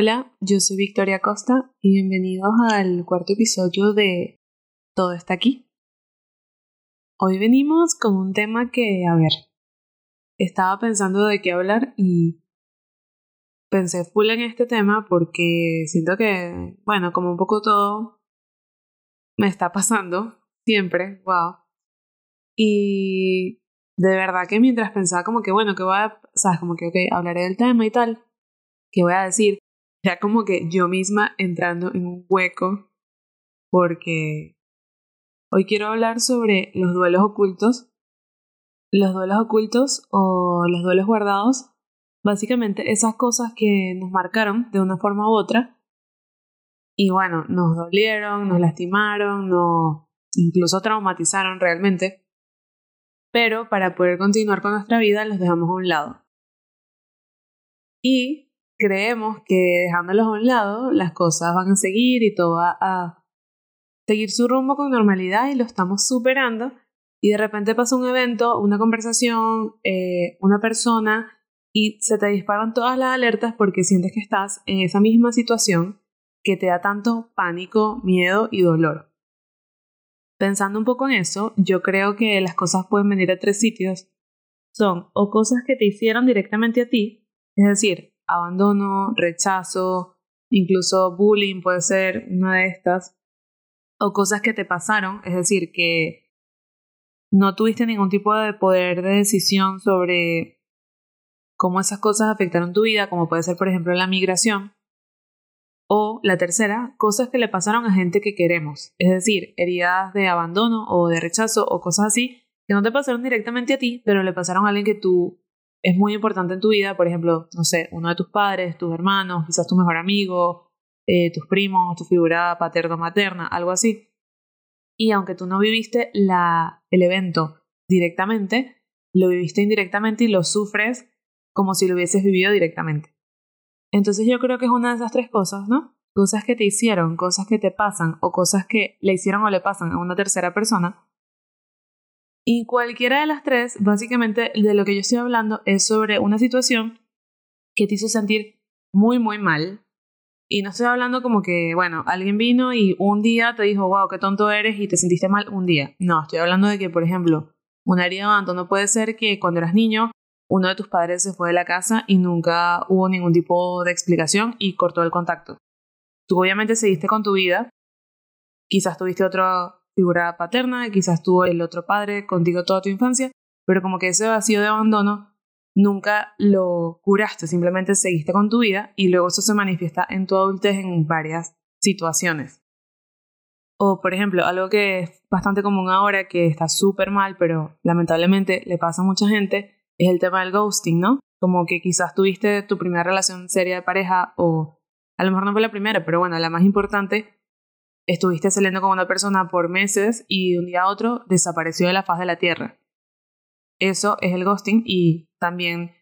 Hola, yo soy Victoria Costa y bienvenidos al cuarto episodio de Todo está aquí. Hoy venimos con un tema que, a ver, estaba pensando de qué hablar y pensé full en este tema porque siento que, bueno, como un poco todo me está pasando siempre, wow. Y de verdad que mientras pensaba como que, bueno, que voy a, sabes, como que, ok, hablaré del tema y tal, ¿qué voy a decir? Ya como que yo misma entrando en un hueco porque hoy quiero hablar sobre los duelos ocultos. Los duelos ocultos o los duelos guardados, básicamente esas cosas que nos marcaron de una forma u otra y bueno, nos dolieron, nos lastimaron, nos incluso traumatizaron realmente, pero para poder continuar con nuestra vida los dejamos a un lado. Y creemos que dejándolos a un lado, las cosas van a seguir y todo va a seguir su rumbo con normalidad y lo estamos superando. Y de repente pasa un evento, una conversación, eh, una persona y se te disparan todas las alertas porque sientes que estás en esa misma situación que te da tanto pánico, miedo y dolor. Pensando un poco en eso, yo creo que las cosas pueden venir a tres sitios. Son o cosas que te hicieron directamente a ti, es decir, abandono, rechazo, incluso bullying puede ser una de estas, o cosas que te pasaron, es decir, que no tuviste ningún tipo de poder de decisión sobre cómo esas cosas afectaron tu vida, como puede ser por ejemplo la migración. O la tercera, cosas que le pasaron a gente que queremos, es decir, heridas de abandono o de rechazo o cosas así que no te pasaron directamente a ti, pero le pasaron a alguien que tú es muy importante en tu vida, por ejemplo, no sé, uno de tus padres, tus hermanos, quizás tu mejor amigo, eh, tus primos, tu figura paterno-materna, algo así. Y aunque tú no viviste la, el evento directamente, lo viviste indirectamente y lo sufres como si lo hubieses vivido directamente. Entonces yo creo que es una de esas tres cosas, ¿no? Cosas que te hicieron, cosas que te pasan o cosas que le hicieron o le pasan a una tercera persona y cualquiera de las tres, básicamente de lo que yo estoy hablando es sobre una situación que te hizo sentir muy, muy mal. Y no estoy hablando como que, bueno, alguien vino y un día te dijo, wow, qué tonto eres y te sentiste mal un día. No, estoy hablando de que, por ejemplo, una herida de abandono puede ser que cuando eras niño, uno de tus padres se fue de la casa y nunca hubo ningún tipo de explicación y cortó el contacto. Tú obviamente seguiste con tu vida, quizás tuviste otro figura paterna, quizás tuvo el otro padre contigo toda tu infancia, pero como que ese vacío de abandono nunca lo curaste, simplemente seguiste con tu vida y luego eso se manifiesta en tu adultez en varias situaciones. O, por ejemplo, algo que es bastante común ahora, que está súper mal, pero lamentablemente le pasa a mucha gente, es el tema del ghosting, ¿no? Como que quizás tuviste tu primera relación seria de pareja, o a lo mejor no fue la primera, pero bueno, la más importante, estuviste saliendo con una persona por meses y de un día a otro desapareció de la faz de la Tierra. Eso es el ghosting y también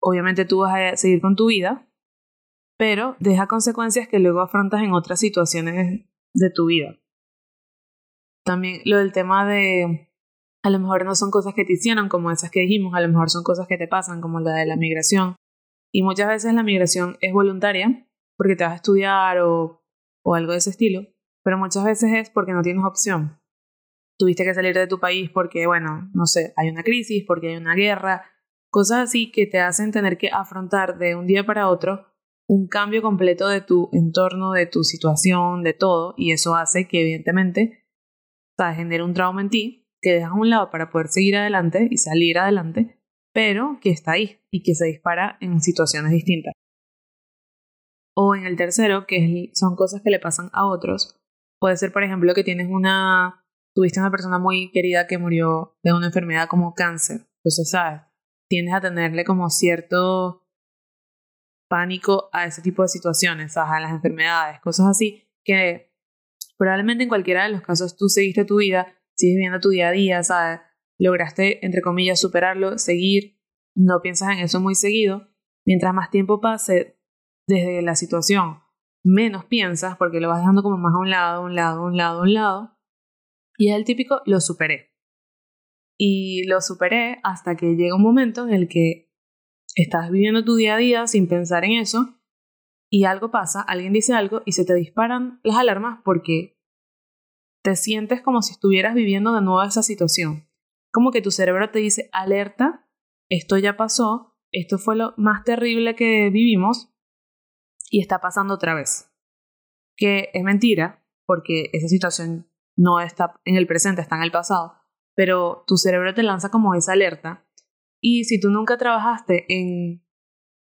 obviamente tú vas a seguir con tu vida, pero deja consecuencias que luego afrontas en otras situaciones de tu vida. También lo del tema de a lo mejor no son cosas que te hicieron como esas que dijimos, a lo mejor son cosas que te pasan como la de la migración. Y muchas veces la migración es voluntaria porque te vas a estudiar o, o algo de ese estilo pero muchas veces es porque no tienes opción. Tuviste que salir de tu país porque, bueno, no sé, hay una crisis, porque hay una guerra, cosas así que te hacen tener que afrontar de un día para otro un cambio completo de tu entorno, de tu situación, de todo, y eso hace que evidentemente ¿sabes? genere un trauma en ti que dejas a un lado para poder seguir adelante y salir adelante, pero que está ahí y que se dispara en situaciones distintas. O en el tercero, que son cosas que le pasan a otros, Puede ser, por ejemplo, que tienes una, tuviste una persona muy querida que murió de una enfermedad como cáncer. Entonces, ¿sabes? Tiendes a tenerle como cierto pánico a ese tipo de situaciones, a las enfermedades, cosas así, que probablemente en cualquiera de los casos tú seguiste tu vida, sigues viviendo tu día a día, ¿sabes? Lograste, entre comillas, superarlo, seguir, no piensas en eso muy seguido. Mientras más tiempo pase desde la situación menos piensas porque lo vas dejando como más a un lado, a un lado, a un lado, a un lado. Y es el típico, lo superé. Y lo superé hasta que llega un momento en el que estás viviendo tu día a día sin pensar en eso y algo pasa, alguien dice algo y se te disparan las alarmas porque te sientes como si estuvieras viviendo de nuevo esa situación. Como que tu cerebro te dice, alerta, esto ya pasó, esto fue lo más terrible que vivimos y está pasando otra vez. Que es mentira, porque esa situación no está en el presente, está en el pasado, pero tu cerebro te lanza como esa alerta. Y si tú nunca trabajaste en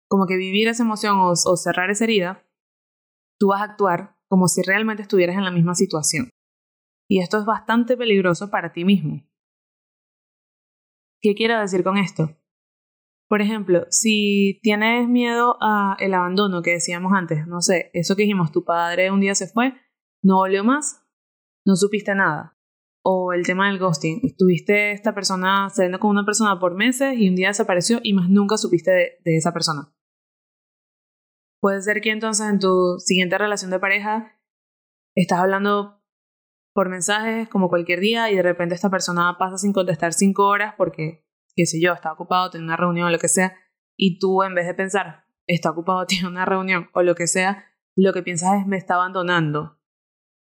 como que vivir esa emoción o, cerrar esa herida, tú vas a actuar como si realmente estuvieras en la misma situación. Y esto es bastante peligroso para ti mismo. ¿Qué quiero decir con esto? Por ejemplo, si tienes miedo a el abandono que decíamos antes, no sé, eso que dijimos, tu padre un día se fue, no volvió más, no supiste nada. O el tema del ghosting, estuviste esta persona saliendo con una persona por meses y un día desapareció y más nunca supiste de esa persona. Puede ser que entonces en tu siguiente relación de pareja estás hablando por mensajes como cualquier día y de repente esta persona pasa sin contestar cinco horas porque, qué sé yo, está ocupado, tiene una reunión o lo que sea, y tú en vez de pensar, está ocupado, tiene una reunión o lo que sea, lo que piensas es me está abandonando.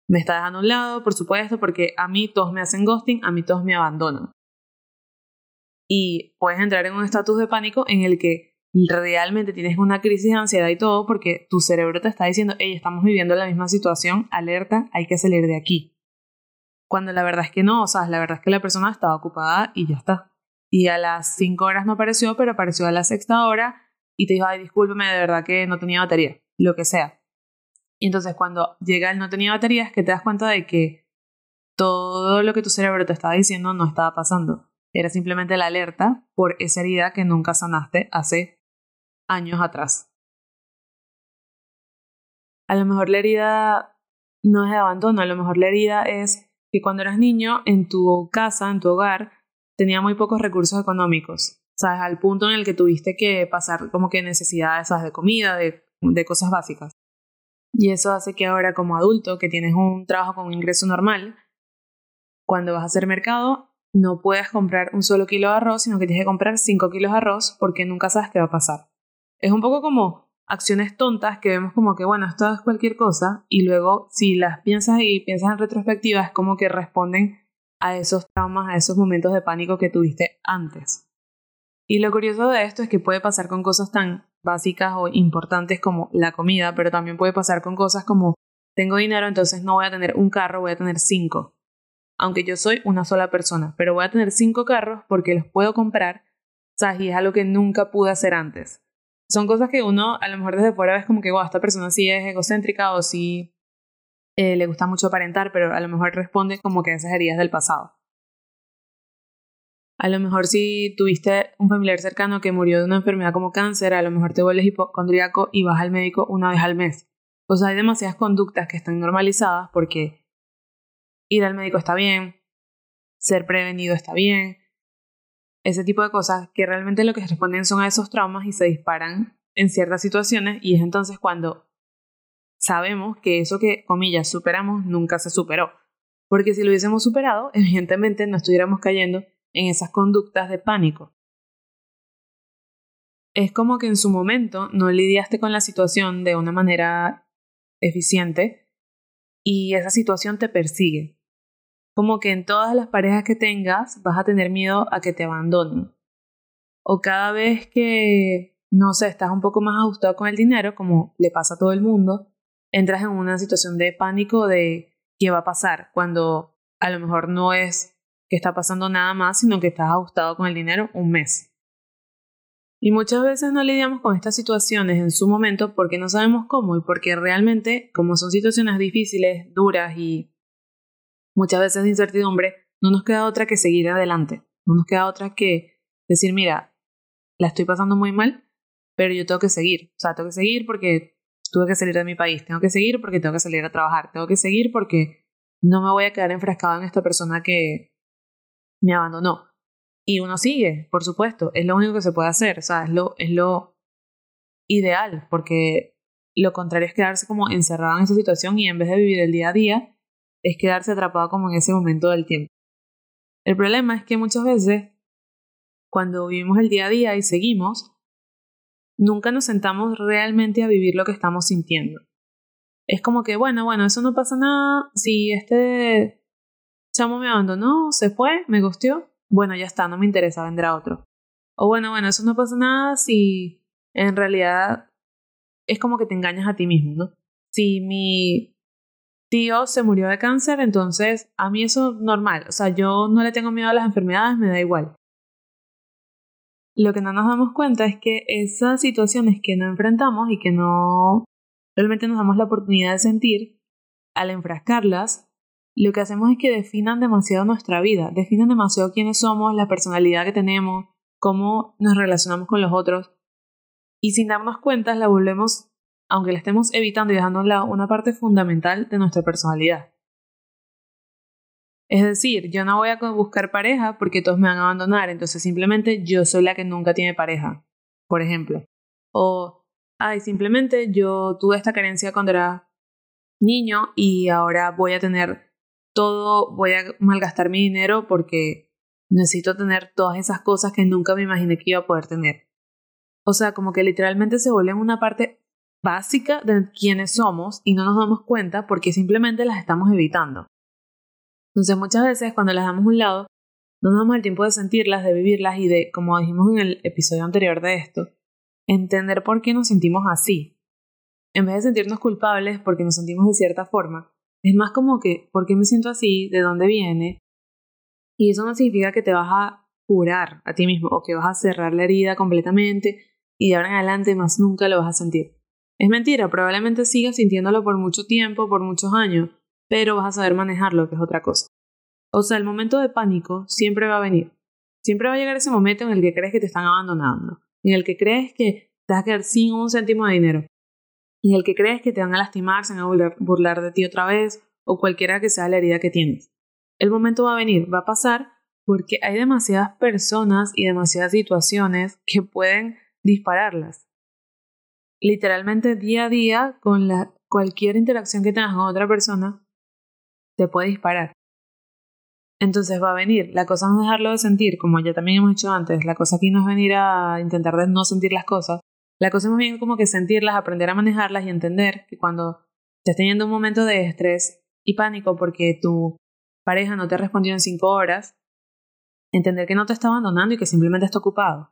Me está dejando a un lado, por supuesto, porque a mí todos me hacen ghosting, a mí todos me abandonan. Y puedes entrar en un estatus de pánico en el que realmente tienes una crisis de ansiedad y todo porque tu cerebro te está diciendo, hey, estamos viviendo la misma situación, alerta, hay que salir de aquí. Cuando la verdad es que no, o sea, la verdad es que la persona estaba ocupada y ya está. Y a las 5 horas no apareció, pero apareció a la sexta hora y te dijo, ay, discúlpeme, de verdad que no tenía batería, lo que sea. Y entonces cuando llega el no tenía batería es que te das cuenta de que todo lo que tu cerebro te estaba diciendo no estaba pasando. Era simplemente la alerta por esa herida que nunca sanaste hace años atrás. A lo mejor la herida no es de abandono, a lo mejor la herida es que cuando eras niño en tu casa, en tu hogar, tenía muy pocos recursos económicos, ¿sabes? Al punto en el que tuviste que pasar como que necesidades de comida, de, cosas básicas. Y eso hace que ahora como adulto, que tienes un trabajo con un ingreso normal, cuando vas a hacer mercado, no puedes comprar un solo kilo de arroz, sino que tienes que comprar cinco kilos de arroz porque nunca sabes qué va a pasar. Es un poco como acciones tontas que vemos como que, bueno, esto es cualquier cosa y luego si las piensas y piensas en retrospectiva es como que responden a esos traumas, a esos momentos de pánico que tuviste antes. Y lo curioso de esto es que puede pasar con cosas tan básicas o importantes como la comida, pero también puede pasar con cosas como tengo dinero, entonces no voy a tener un carro, voy a tener cinco. Aunque yo soy una sola persona, pero voy a tener cinco carros porque los puedo comprar, ¿sabes? Y es algo que nunca pude hacer antes son cosas que uno a lo mejor desde fuera ves como que, wow, esta persona sí es egocéntrica o sí eh, le gusta mucho aparentar, pero a lo mejor responde como que esas heridas del pasado. A lo mejor si tuviste un familiar cercano que murió de una enfermedad como cáncer, a lo mejor te vuelves hipocondríaco y vas al médico una vez al mes. O sea, hay demasiadas conductas que están normalizadas porque ir al médico está bien, ser prevenido está bien, ese tipo de cosas que realmente lo que responden son a esos traumas y se disparan en ciertas situaciones y es entonces cuando sabemos que eso que, comillas, superamos nunca se superó. Porque si lo hubiésemos superado, evidentemente no estuviéramos cayendo en esas conductas de pánico. Es como que en su momento no lidiaste con la situación de una manera eficiente y esa situación te persigue como que en todas las parejas que tengas vas a tener miedo a que te abandonen. O cada vez que, no sé, estás un poco más ajustado con el dinero, como le pasa a todo el mundo, entras en una situación de pánico de qué va a pasar, cuando a lo mejor no es que está pasando nada más, sino que estás ajustado con el dinero un mes. Y muchas veces no lidiamos con estas situaciones en su momento porque no sabemos cómo y porque realmente, como son situaciones difíciles, duras y muchas veces de incertidumbre, no nos queda otra que seguir adelante. No nos queda otra que decir, mira, la estoy pasando muy mal, pero yo tengo que seguir. O sea, tengo que seguir porque tuve que salir de mi país, tengo que seguir porque tengo que salir a trabajar, tengo que seguir porque no me voy a quedar enfrascado en esta persona que me abandonó. Y uno sigue, por supuesto, es lo único que se puede hacer, o sea, es lo, es lo ideal, porque lo contrario es quedarse como encerrado en esa situación y en vez de vivir el día a día, es quedarse atrapado como en ese momento del tiempo. El problema es que muchas veces, cuando vivimos el día a día y seguimos, nunca nos sentamos realmente a vivir lo que estamos sintiendo. Es como que, bueno, bueno, eso no pasa nada. Si este chamo me abandonó, se fue, me gustió, bueno, ya está, no me interesa, vendrá otro. O bueno, bueno, eso no pasa nada si en realidad es como que te engañas a ti mismo, ¿no? Si mi tío se murió de cáncer, entonces a mí eso es normal. O sea, yo no le tengo miedo a las enfermedades, me da igual. Lo que no nos damos cuenta es que esas situaciones que no enfrentamos y que no realmente nos damos la oportunidad de sentir, al enfrascarlas, lo que hacemos es que definan demasiado nuestra vida, definan demasiado quiénes somos, la personalidad que tenemos, cómo nos relacionamos con los otros. Y sin darnos cuenta la volvemos aunque la estemos evitando y dejando una parte fundamental de nuestra personalidad. Es decir, yo no voy a buscar pareja porque todos me van a abandonar, entonces simplemente yo soy la que nunca tiene pareja, por ejemplo. O, ay, simplemente yo tuve esta carencia cuando era niño y ahora voy a tener todo, voy a malgastar mi dinero porque necesito tener todas esas cosas que nunca me imaginé que iba a poder tener. O sea, como que literalmente se vuelven una parte básica de quiénes somos y no nos damos cuenta porque simplemente las estamos evitando. Entonces muchas veces cuando las damos a un lado, no nos damos el tiempo de sentirlas, de vivirlas y de, como dijimos en el episodio anterior de esto, entender por qué nos sentimos así. En vez de sentirnos culpables porque nos sentimos de cierta forma, es más como que, ¿por qué me siento así? ¿De dónde viene? Y eso no significa que te vas a curar a ti mismo o que vas a cerrar la herida completamente y de ahora en adelante más nunca lo vas a sentir. Es mentira, probablemente sigas sintiéndolo por mucho tiempo, por muchos años, pero vas a saber manejarlo, que es otra cosa. O sea, el momento de pánico siempre va a venir. Siempre va a llegar ese momento en el que crees que te están abandonando, en el que crees que te vas a quedar sin un céntimo de dinero, en el que crees que te van a lastimar, se van a burlar de ti otra vez, o cualquiera que sea la herida que tienes. El momento va a venir, va a pasar, porque hay demasiadas personas y demasiadas situaciones que pueden dispararlas literalmente día a día con la, cualquier interacción que tengas con otra persona, te puede disparar. Entonces va a venir. La cosa no es dejarlo de sentir, como ya también hemos dicho antes. La cosa aquí no es venir a intentar de no sentir las cosas. La cosa es más bien como que sentirlas, aprender a manejarlas y entender que cuando estés teniendo un momento de estrés y pánico porque tu pareja no te respondió en cinco horas, entender que no te está abandonando y que simplemente está ocupado.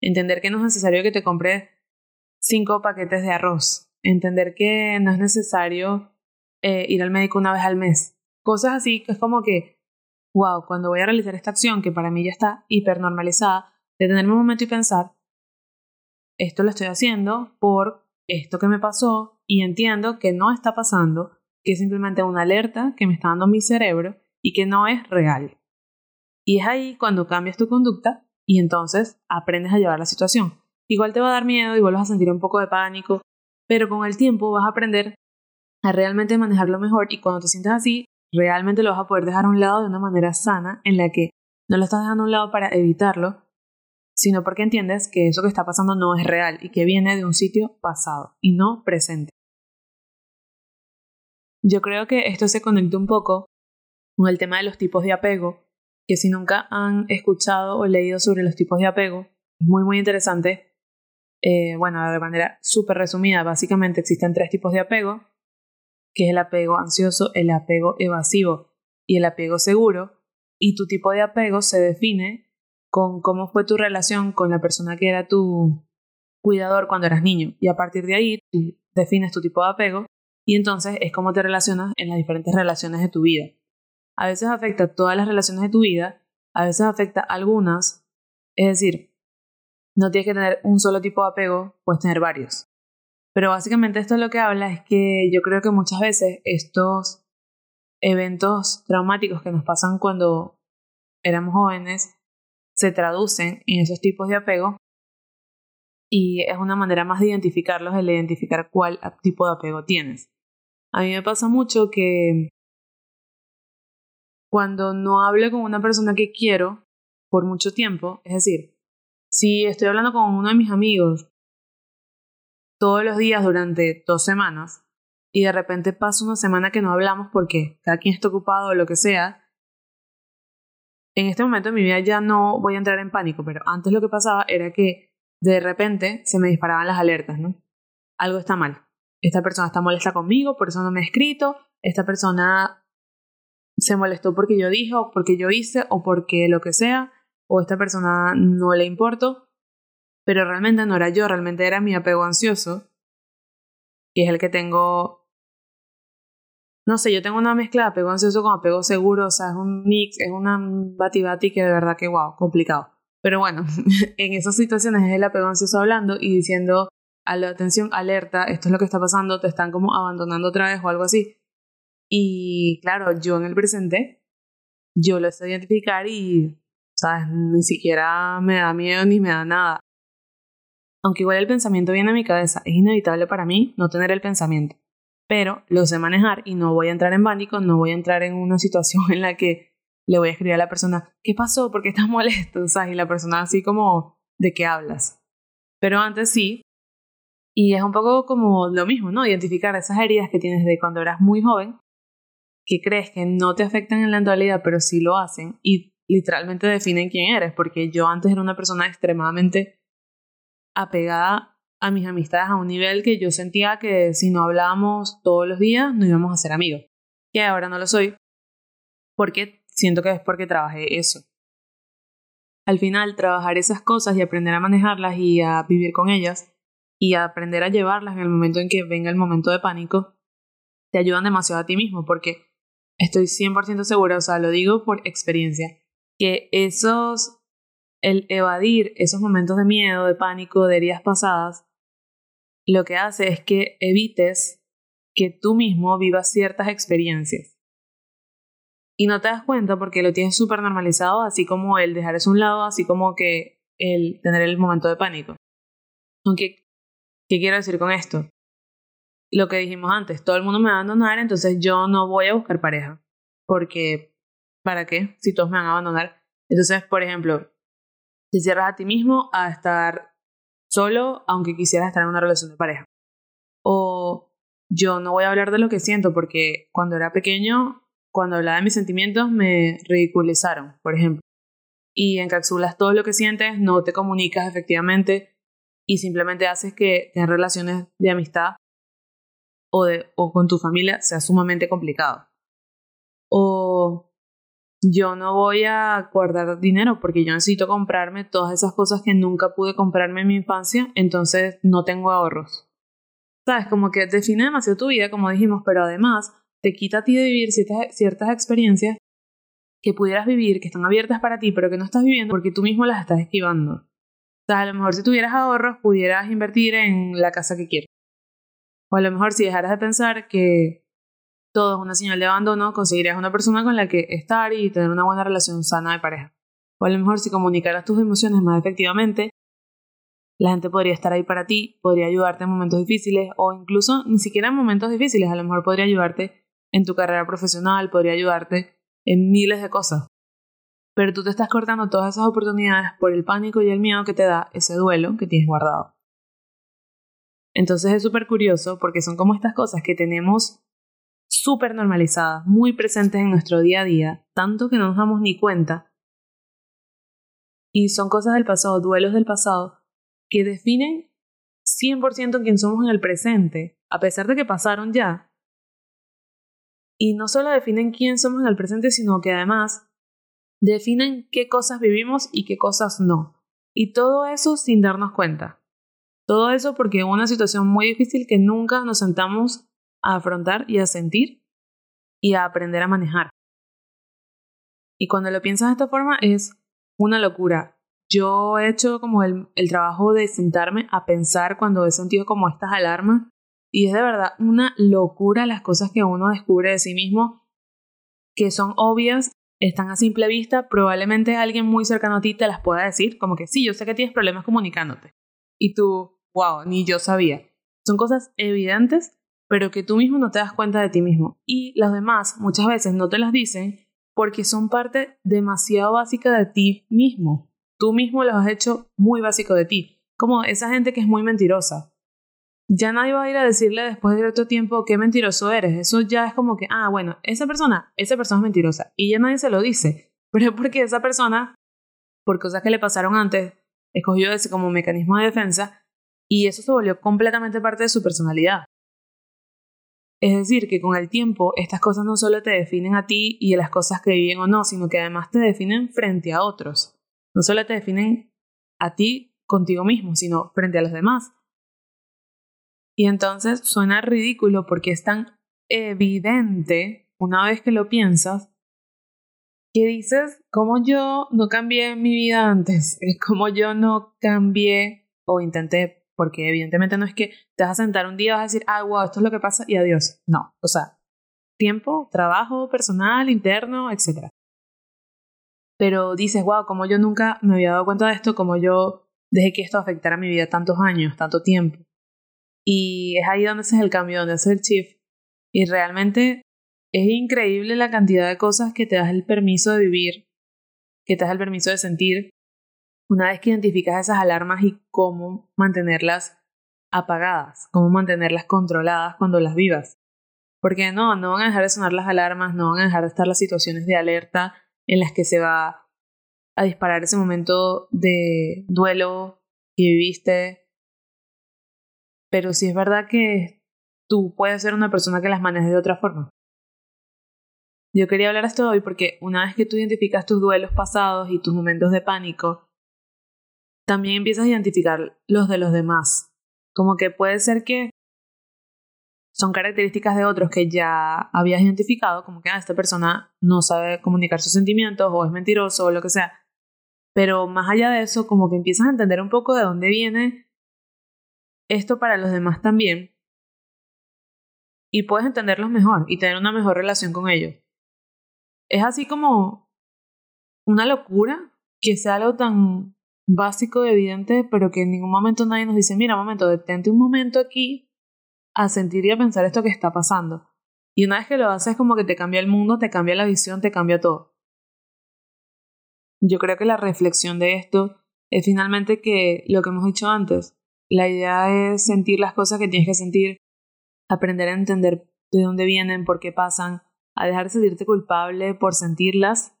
Entender que no es necesario que te compres cinco paquetes de arroz. Entender que no es necesario eh, ir al médico una vez al mes. Cosas así que es como que, wow, cuando voy a realizar esta acción que para mí ya está hipernormalizada, detenerme un momento y pensar, esto lo estoy haciendo por esto que me pasó y entiendo que no está pasando, que es simplemente una alerta que me está dando mi cerebro y que no es real. Y es ahí cuando cambias tu conducta y entonces aprendes a llevar la situación. Igual te va a dar miedo, igual vas a sentir un poco de pánico, pero con el tiempo vas a aprender a realmente manejarlo mejor y cuando te sientas así, realmente lo vas a poder dejar a un lado de una manera sana en la que no lo estás dejando a un lado para evitarlo, sino porque entiendes que eso que está pasando no es real y que viene de un sitio pasado y no presente. Yo creo que esto se conecta un poco con el tema de los tipos de apego, que si nunca han escuchado o leído sobre los tipos de apego, es muy muy interesante eh, bueno, de manera súper resumida, básicamente existen tres tipos de apego, que es el apego ansioso, el apego evasivo y el apego seguro. Y tu tipo de apego se define con cómo fue tu relación con la persona que era tu cuidador cuando eras niño. Y a partir de ahí defines tu tipo de apego y entonces es cómo te relacionas en las diferentes relaciones de tu vida. A veces afecta todas las relaciones de tu vida, a veces afecta algunas. Es decir, no tienes que tener un solo tipo de apego, puedes tener varios. Pero básicamente esto lo que habla es que yo creo que muchas veces estos eventos traumáticos que nos pasan cuando éramos jóvenes se traducen en esos tipos de apego y es una manera más de identificarlos, el identificar cuál tipo de apego tienes. A mí me pasa mucho que cuando no hablo con una persona que quiero por mucho tiempo, es decir, si estoy hablando con uno de mis amigos todos los días durante dos semanas y de repente pasa una semana que no hablamos porque cada quien está ocupado o lo que sea, en este momento de mi vida ya no voy a entrar en pánico, pero antes lo que pasaba era que de repente se me disparaban las alertas, ¿no? Algo está mal. Esta persona está molesta conmigo, por eso no me ha escrito. Esta persona se molestó porque yo dije, o porque yo hice, o porque lo que sea. O esta persona no le importo. Pero realmente no era yo, realmente era mi apego ansioso. Que es el que tengo. No sé, yo tengo una mezcla de apego ansioso con apego seguro. O sea, es un mix, es una bati bati que de verdad que, wow, complicado. Pero bueno, en esas situaciones es el apego ansioso hablando y diciendo a la atención, alerta, esto es lo que está pasando, te están como abandonando otra vez o algo así. Y claro, yo en el presente, yo lo sé identificar y, ¿sabes? Ni siquiera me da miedo ni me da nada. Aunque igual el pensamiento viene a mi cabeza, es inevitable para mí no tener el pensamiento. Pero lo sé manejar y no voy a entrar en pánico, no voy a entrar en una situación en la que le voy a escribir a la persona, ¿qué pasó? ¿Por qué estás molesto? ¿Sabes? Y la persona así como, ¿de qué hablas? Pero antes sí. Y es un poco como lo mismo, ¿no? Identificar esas heridas que tienes de cuando eras muy joven, que crees que no te afectan en la actualidad, pero sí lo hacen y literalmente definen quién eres, porque yo antes era una persona extremadamente apegada a mis amistades a un nivel que yo sentía que si no hablábamos todos los días no íbamos a ser amigos. Que ahora no lo soy, porque siento que es porque trabajé eso. Al final, trabajar esas cosas y aprender a manejarlas y a vivir con ellas y aprender a llevarlas en el momento en que venga el momento de pánico, te ayudan demasiado a ti mismo porque estoy 100% segura, o sea, lo digo por experiencia, que esos, el evadir esos momentos de miedo, de pánico, de heridas pasadas, lo que hace es que evites que tú mismo vivas ciertas experiencias y no te das cuenta porque lo tienes súper normalizado, así como el dejar eso a un lado, así como que el tener el momento de pánico. Aunque, ¿qué quiero decir con esto? Lo que dijimos antes, todo el mundo me va a abandonar, entonces yo no voy a buscar pareja. Porque, ¿para qué? Si todos me van a abandonar. Entonces, por ejemplo, te cierras a ti mismo a estar solo, aunque quisieras estar en una relación de pareja. O yo no voy a hablar de lo que siento porque cuando era pequeño cuando hablaba de mis sentimientos me ridiculizaron, por ejemplo. Y encapsulas todo lo que sientes, no te comunicas efectivamente y simplemente haces que tener relaciones de amistad o, de, o con tu familia sea sumamente complicado. O yo no voy a guardar dinero porque yo necesito comprarme todas esas cosas que nunca pude comprarme en mi infancia, entonces no tengo ahorros. Sabes, como que define demasiado tu vida, como dijimos, pero además te quita a ti de vivir ciertas, ciertas experiencias que pudieras vivir, que están abiertas para ti, pero que no estás viviendo porque tú mismo las estás esquivando. O sea, a lo mejor si tuvieras ahorros, pudieras invertir en la casa que quieres. O a lo mejor si dejaras de pensar que todo es una señal de abandono, conseguirías una persona con la que estar y tener una buena relación sana de pareja. O a lo mejor si comunicaras tus emociones más efectivamente, la gente podría estar ahí para ti, podría ayudarte en momentos difíciles o incluso ni siquiera en momentos difíciles, a lo mejor podría ayudarte en tu carrera profesional, podría ayudarte en miles de cosas. Pero tú te estás cortando todas esas oportunidades por el pánico y el miedo que te da ese duelo que tienes guardado. Entonces es súper curioso porque son como estas cosas que tenemos súper normalizadas, muy presentes en nuestro día a día, tanto que no nos damos ni cuenta. Y son cosas del pasado, duelos del pasado, que definen 100% quién somos en el presente, a pesar de que pasaron ya, y no solo definen quién somos en el presente, sino que además definen qué cosas vivimos y qué cosas no. Y todo eso sin darnos cuenta. Todo eso porque una situación muy difícil que nunca nos sentamos a afrontar y a sentir y a aprender a manejar. Y cuando lo piensas de esta forma es una locura. Yo he hecho como el, el trabajo de sentarme a pensar cuando he sentido como estas alarmas y es de verdad una locura las cosas que uno descubre de sí mismo, que son obvias, están a simple vista, probablemente alguien muy cercano a ti te las pueda decir, como que sí, yo sé que tienes problemas comunicándote. Y tú, wow, ni yo sabía. Son cosas evidentes, pero que tú mismo no te das cuenta de ti mismo. Y los demás muchas veces no te las dicen porque son parte demasiado básica de ti mismo. Tú mismo los has hecho muy básico de ti. Como esa gente que es muy mentirosa ya nadie va a ir a decirle después de otro tiempo qué mentiroso eres. Eso ya es como que, ah, bueno, esa persona, esa persona es mentirosa. Y ya nadie se lo dice. Pero es porque esa persona, por cosas que le pasaron antes, escogió ese como mecanismo de defensa y eso se volvió completamente parte de su personalidad. Es decir, que con el tiempo estas cosas no solo te definen a ti y a las cosas que viven o no, sino que además te definen frente a otros. No solo te definen a ti contigo mismo, sino frente a los demás. Y entonces suena ridículo porque es tan evidente, una vez que lo piensas, que dices, como yo no cambié mi vida antes, es como yo no cambié o intenté, porque evidentemente no es que te vas a sentar un día y vas a decir, ah, wow, esto es lo que pasa y adiós. No, o sea, tiempo, trabajo personal, interno, etc. Pero dices, wow, como yo nunca me había dado cuenta de esto, como yo dejé que esto afectara mi vida tantos años, tanto tiempo. Y es ahí donde haces el cambio, donde haces el shift. Y realmente es increíble la cantidad de cosas que te das el permiso de vivir, que te das el permiso de sentir, una vez que identificas esas alarmas y cómo mantenerlas apagadas, cómo mantenerlas controladas cuando las vivas. Porque no, no van a dejar de sonar las alarmas, no van a dejar de estar las situaciones de alerta en las que se va a disparar ese momento de duelo que viviste. Pero sí es verdad que tú puedes ser una persona que las maneje de otra forma. Yo quería hablar esto hoy porque una vez que tú identificas tus duelos pasados y tus momentos de pánico, también empiezas a identificar los de los demás. Como que puede ser que son características de otros que ya habías identificado, como que ah, esta persona no sabe comunicar sus sentimientos o es mentiroso o lo que sea. Pero más allá de eso, como que empiezas a entender un poco de dónde viene esto para los demás también. Y puedes entenderlos mejor y tener una mejor relación con ellos es así como una locura que sea algo tan básico evidente, pero que en ningún momento nadie nos dice, mira, momento, detente un momento aquí a sentir y a pensar esto que está pasando. Y una vez que lo haces, como que te cambia el mundo, te cambia la visión, te cambia todo. Yo creo que la reflexión de esto es finalmente que lo que hemos dicho antes, la idea es sentir las cosas que tienes que sentir, aprender a entender de dónde vienen, por qué pasan, a dejar de sentirte culpable por sentirlas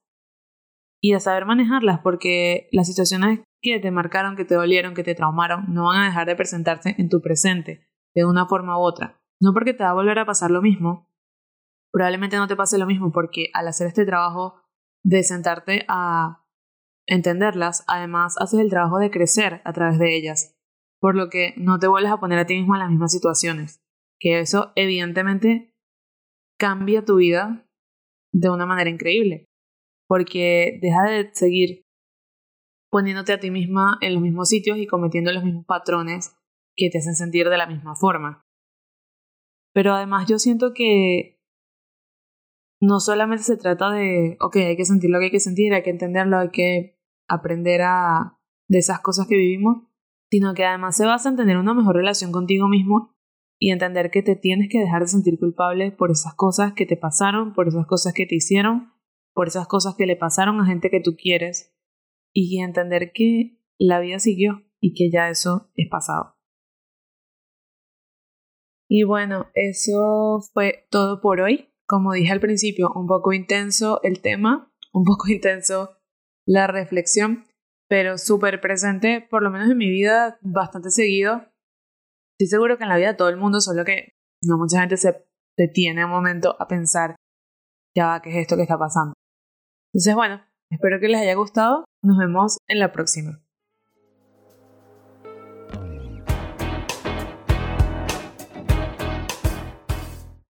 y a saber manejarlas, porque las situaciones que te marcaron, que te dolieron, que te traumaron, no van a dejar de presentarse en tu presente, de una forma u otra. No porque te va a volver a pasar lo mismo, probablemente no te pase lo mismo, porque al hacer este trabajo de sentarte a entenderlas, además haces el trabajo de crecer a través de ellas, por lo que no te vuelves a poner a ti mismo en las mismas situaciones, que eso evidentemente cambia tu vida de una manera increíble, porque deja de seguir poniéndote a ti misma en los mismos sitios y cometiendo los mismos patrones que te hacen sentir de la misma forma. Pero además yo siento que no solamente se trata de, ok, hay que sentir lo que hay que sentir, hay que entenderlo, hay que aprender a de esas cosas que vivimos, sino que además se basa en tener una mejor relación contigo mismo y entender que te tienes que dejar de sentir culpable por esas cosas que te pasaron, por esas cosas que te hicieron, por esas cosas que le pasaron a gente que tú quieres y entender que la vida siguió y que ya eso es pasado. Y bueno, eso fue todo por hoy. Como dije al principio, un poco intenso el tema, un poco intenso la reflexión, pero súper presente, por lo menos en mi vida, bastante seguido Estoy seguro que en la vida todo el mundo, solo que no mucha gente se detiene un momento a pensar, ya va, ¿qué es esto que está pasando? Entonces, bueno, espero que les haya gustado. Nos vemos en la próxima.